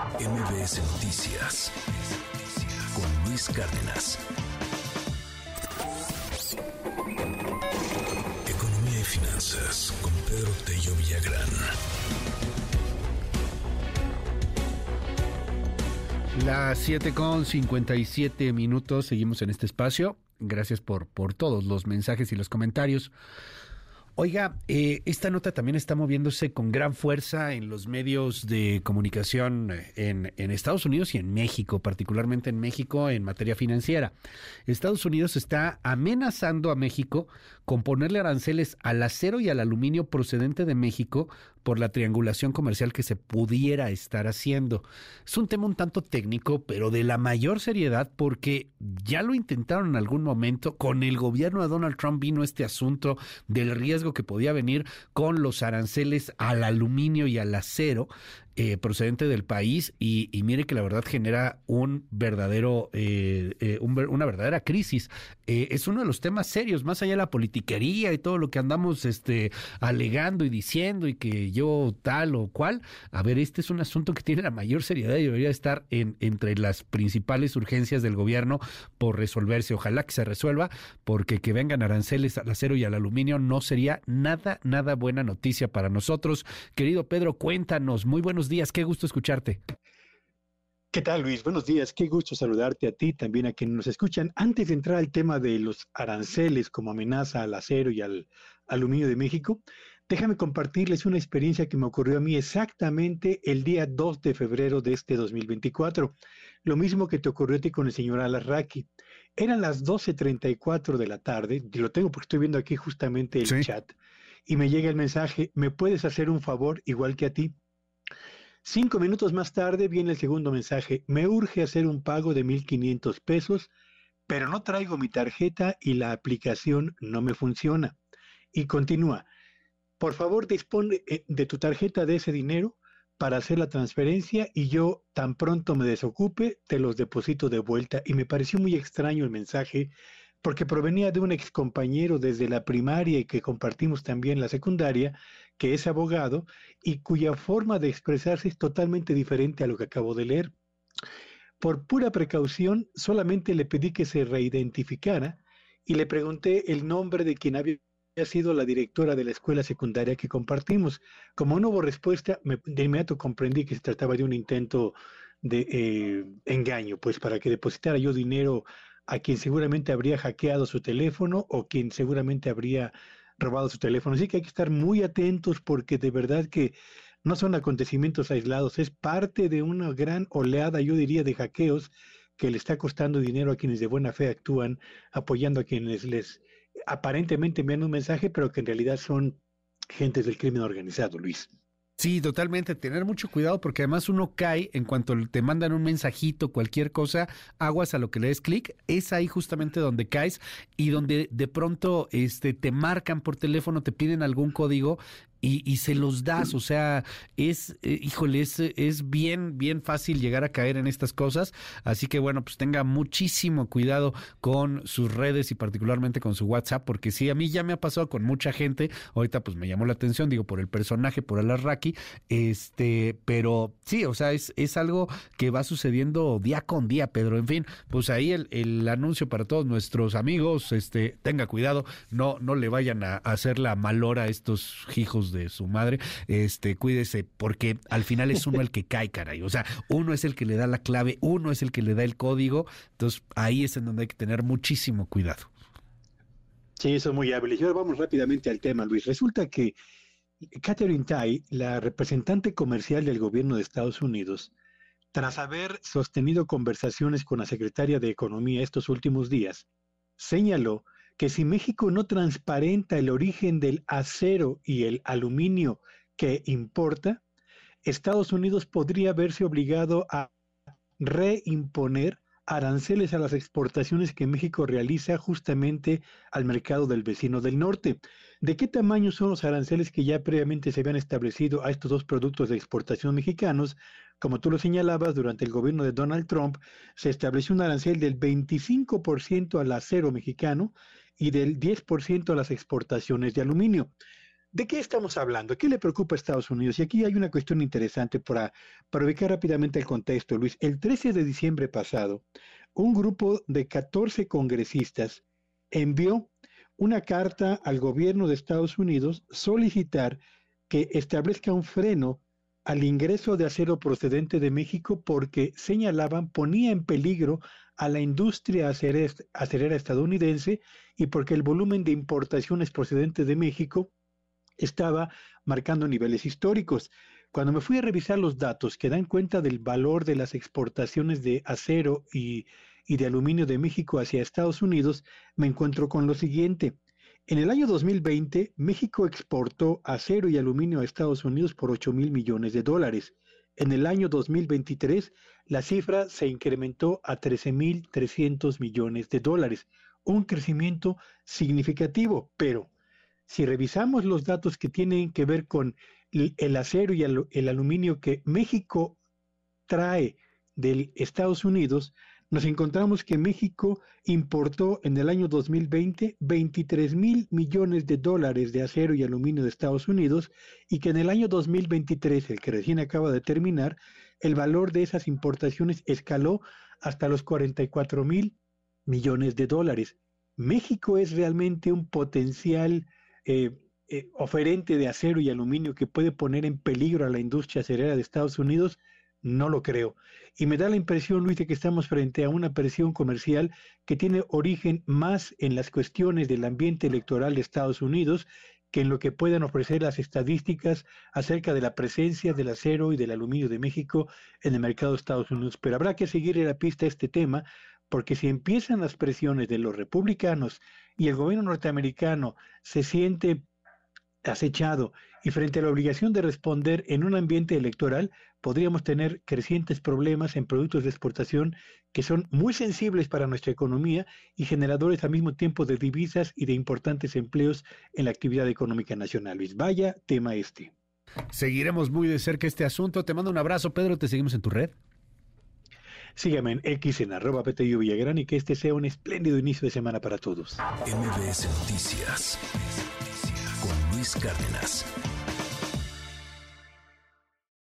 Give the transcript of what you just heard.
MBS Noticias con Luis Cárdenas. Economía y finanzas con Pedro Tello Villagrán. Las 7 con 57 minutos, seguimos en este espacio. Gracias por, por todos los mensajes y los comentarios. Oiga, eh, esta nota también está moviéndose con gran fuerza en los medios de comunicación eh, en, en, Estados Unidos y en México, particularmente en México en materia financiera. Estados Unidos está amenazando a México con ponerle aranceles al acero y al aluminio procedente de México por la triangulación comercial que se pudiera estar haciendo. Es un tema un tanto técnico, pero de la mayor seriedad porque ya lo intentaron en algún momento. Con el gobierno de Donald Trump vino este asunto del riesgo que podía venir con los aranceles al aluminio y al acero. Eh, procedente del país y, mire que la verdad genera un verdadero, eh, eh, una verdadera crisis. es uno de los temas serios, más allá de la politiquería y todo lo que andamos este, alegando y diciendo y que yo tal o cual. A ver, este es un asunto que tiene la mayor seriedad y debería estar en, entre las principales urgencias del gobierno por resolverse. Ojalá que se resuelva, porque que vengan aranceles al acero y al aluminio no sería nada, nada buena noticia para nosotros. Querido Pedro, cuéntanos, muy buenos días, qué gusto escucharte. ¿Qué tal, Luis? Buenos días, qué gusto saludarte a ti, también a quienes nos escuchan. Antes de entrar al tema de los aranceles como amenaza al acero y al aluminio de México, déjame compartirles una experiencia que me ocurrió a mí exactamente el día 2 de febrero de este 2024. Lo mismo que te ocurrió a ti con el señor Alarraqui. Eran las 12.34 de la tarde, y lo tengo porque estoy viendo aquí justamente el chat, y me llega el mensaje, ¿me puedes hacer un favor igual que a ti? Cinco minutos más tarde viene el segundo mensaje. Me urge hacer un pago de 1.500 pesos, pero no traigo mi tarjeta y la aplicación no me funciona. Y continúa. Por favor, dispone eh, de tu tarjeta de ese dinero para hacer la transferencia y yo tan pronto me desocupe, te los deposito de vuelta. Y me pareció muy extraño el mensaje porque provenía de un ex compañero desde la primaria y que compartimos también la secundaria, que es abogado y cuya forma de expresarse es totalmente diferente a lo que acabo de leer. Por pura precaución, solamente le pedí que se reidentificara y le pregunté el nombre de quien había sido la directora de la escuela secundaria que compartimos. Como no hubo respuesta, de inmediato comprendí que se trataba de un intento de eh, engaño, pues para que depositara yo dinero a quien seguramente habría hackeado su teléfono o quien seguramente habría robado su teléfono. Así que hay que estar muy atentos porque de verdad que no son acontecimientos aislados, es parte de una gran oleada, yo diría, de hackeos que le está costando dinero a quienes de buena fe actúan, apoyando a quienes les aparentemente envían un mensaje, pero que en realidad son gentes del crimen organizado, Luis. Sí, totalmente. Tener mucho cuidado porque además uno cae en cuanto te mandan un mensajito, cualquier cosa, aguas a lo que le des clic, es ahí justamente donde caes y donde de pronto este, te marcan por teléfono, te piden algún código y, y, se los das, o sea, es, eh, híjole, es, bien, bien fácil llegar a caer en estas cosas, así que bueno, pues tenga muchísimo cuidado con sus redes y particularmente con su WhatsApp, porque sí, a mí ya me ha pasado con mucha gente, ahorita pues me llamó la atención, digo, por el personaje, por el Arraki, este, pero sí, o sea, es, es algo que va sucediendo día con día, Pedro, en fin, pues ahí el, el anuncio para todos nuestros amigos, este, tenga cuidado, no, no le vayan a, a hacer la malora a estos hijos de su madre, este, cuídese, porque al final es uno el que cae, caray. O sea, uno es el que le da la clave, uno es el que le da el código. Entonces, ahí es en donde hay que tener muchísimo cuidado. Sí, eso es muy hábil. Y ahora vamos rápidamente al tema, Luis. Resulta que Catherine Tai, la representante comercial del gobierno de Estados Unidos, tras haber sostenido conversaciones con la secretaria de Economía estos últimos días, señaló que si México no transparenta el origen del acero y el aluminio que importa, Estados Unidos podría verse obligado a reimponer aranceles a las exportaciones que México realiza justamente al mercado del vecino del norte. ¿De qué tamaño son los aranceles que ya previamente se habían establecido a estos dos productos de exportación mexicanos? Como tú lo señalabas, durante el gobierno de Donald Trump se estableció un arancel del 25% al acero mexicano y del 10% a las exportaciones de aluminio. ¿De qué estamos hablando? ¿Qué le preocupa a Estados Unidos? Y aquí hay una cuestión interesante para, para ubicar rápidamente el contexto, Luis. El 13 de diciembre pasado, un grupo de 14 congresistas envió una carta al gobierno de Estados Unidos solicitar que establezca un freno al ingreso de acero procedente de México porque señalaban ponía en peligro a la industria acerera estadounidense y porque el volumen de importaciones procedentes de México estaba marcando niveles históricos. Cuando me fui a revisar los datos que dan cuenta del valor de las exportaciones de acero y, de aluminio de México hacia Estados Unidos, me encuentro con lo siguiente. En el año 2020, México exportó acero y aluminio a Estados Unidos por 8 mil millones de dólares. En el año 2023, la cifra se incrementó a 13 mil 300 millones de dólares, un crecimiento significativo, pero si revisamos los datos que tienen que ver con el acero y el aluminio que México trae de Estados Unidos, nos encontramos que México importó en el año 2020 23 mil millones de dólares de acero y aluminio de Estados Unidos y que en el año 2023, el que recién acaba de terminar, el valor de esas importaciones escaló hasta los 44 mil millones de dólares. México es realmente un potencial eh, eh, oferente de acero y aluminio que puede poner en peligro a la industria acerera de Estados Unidos, no lo creo. Y me da la impresión, Luis, de que estamos frente a una presión comercial que tiene origen más en las cuestiones del ambiente electoral de Estados Unidos que en lo que puedan ofrecer las estadísticas acerca de la presencia del acero y del aluminio de México en el mercado de Estados Unidos. Pero habrá que seguir en la pista este tema, porque si empiezan las presiones de los republicanos y el gobierno norteamericano se siente acechado y frente a la obligación de responder en un ambiente electoral, podríamos tener crecientes problemas en productos de exportación que son muy sensibles para nuestra economía y generadores al mismo tiempo de divisas y de importantes empleos en la actividad económica nacional. Luis, vaya tema este. Seguiremos muy de cerca este asunto. Te mando un abrazo, Pedro. Te seguimos en tu red. Sígueme en X en arroba Villagrán y que este sea un espléndido inicio de semana para todos. MBS Noticias con Luis Cárdenas.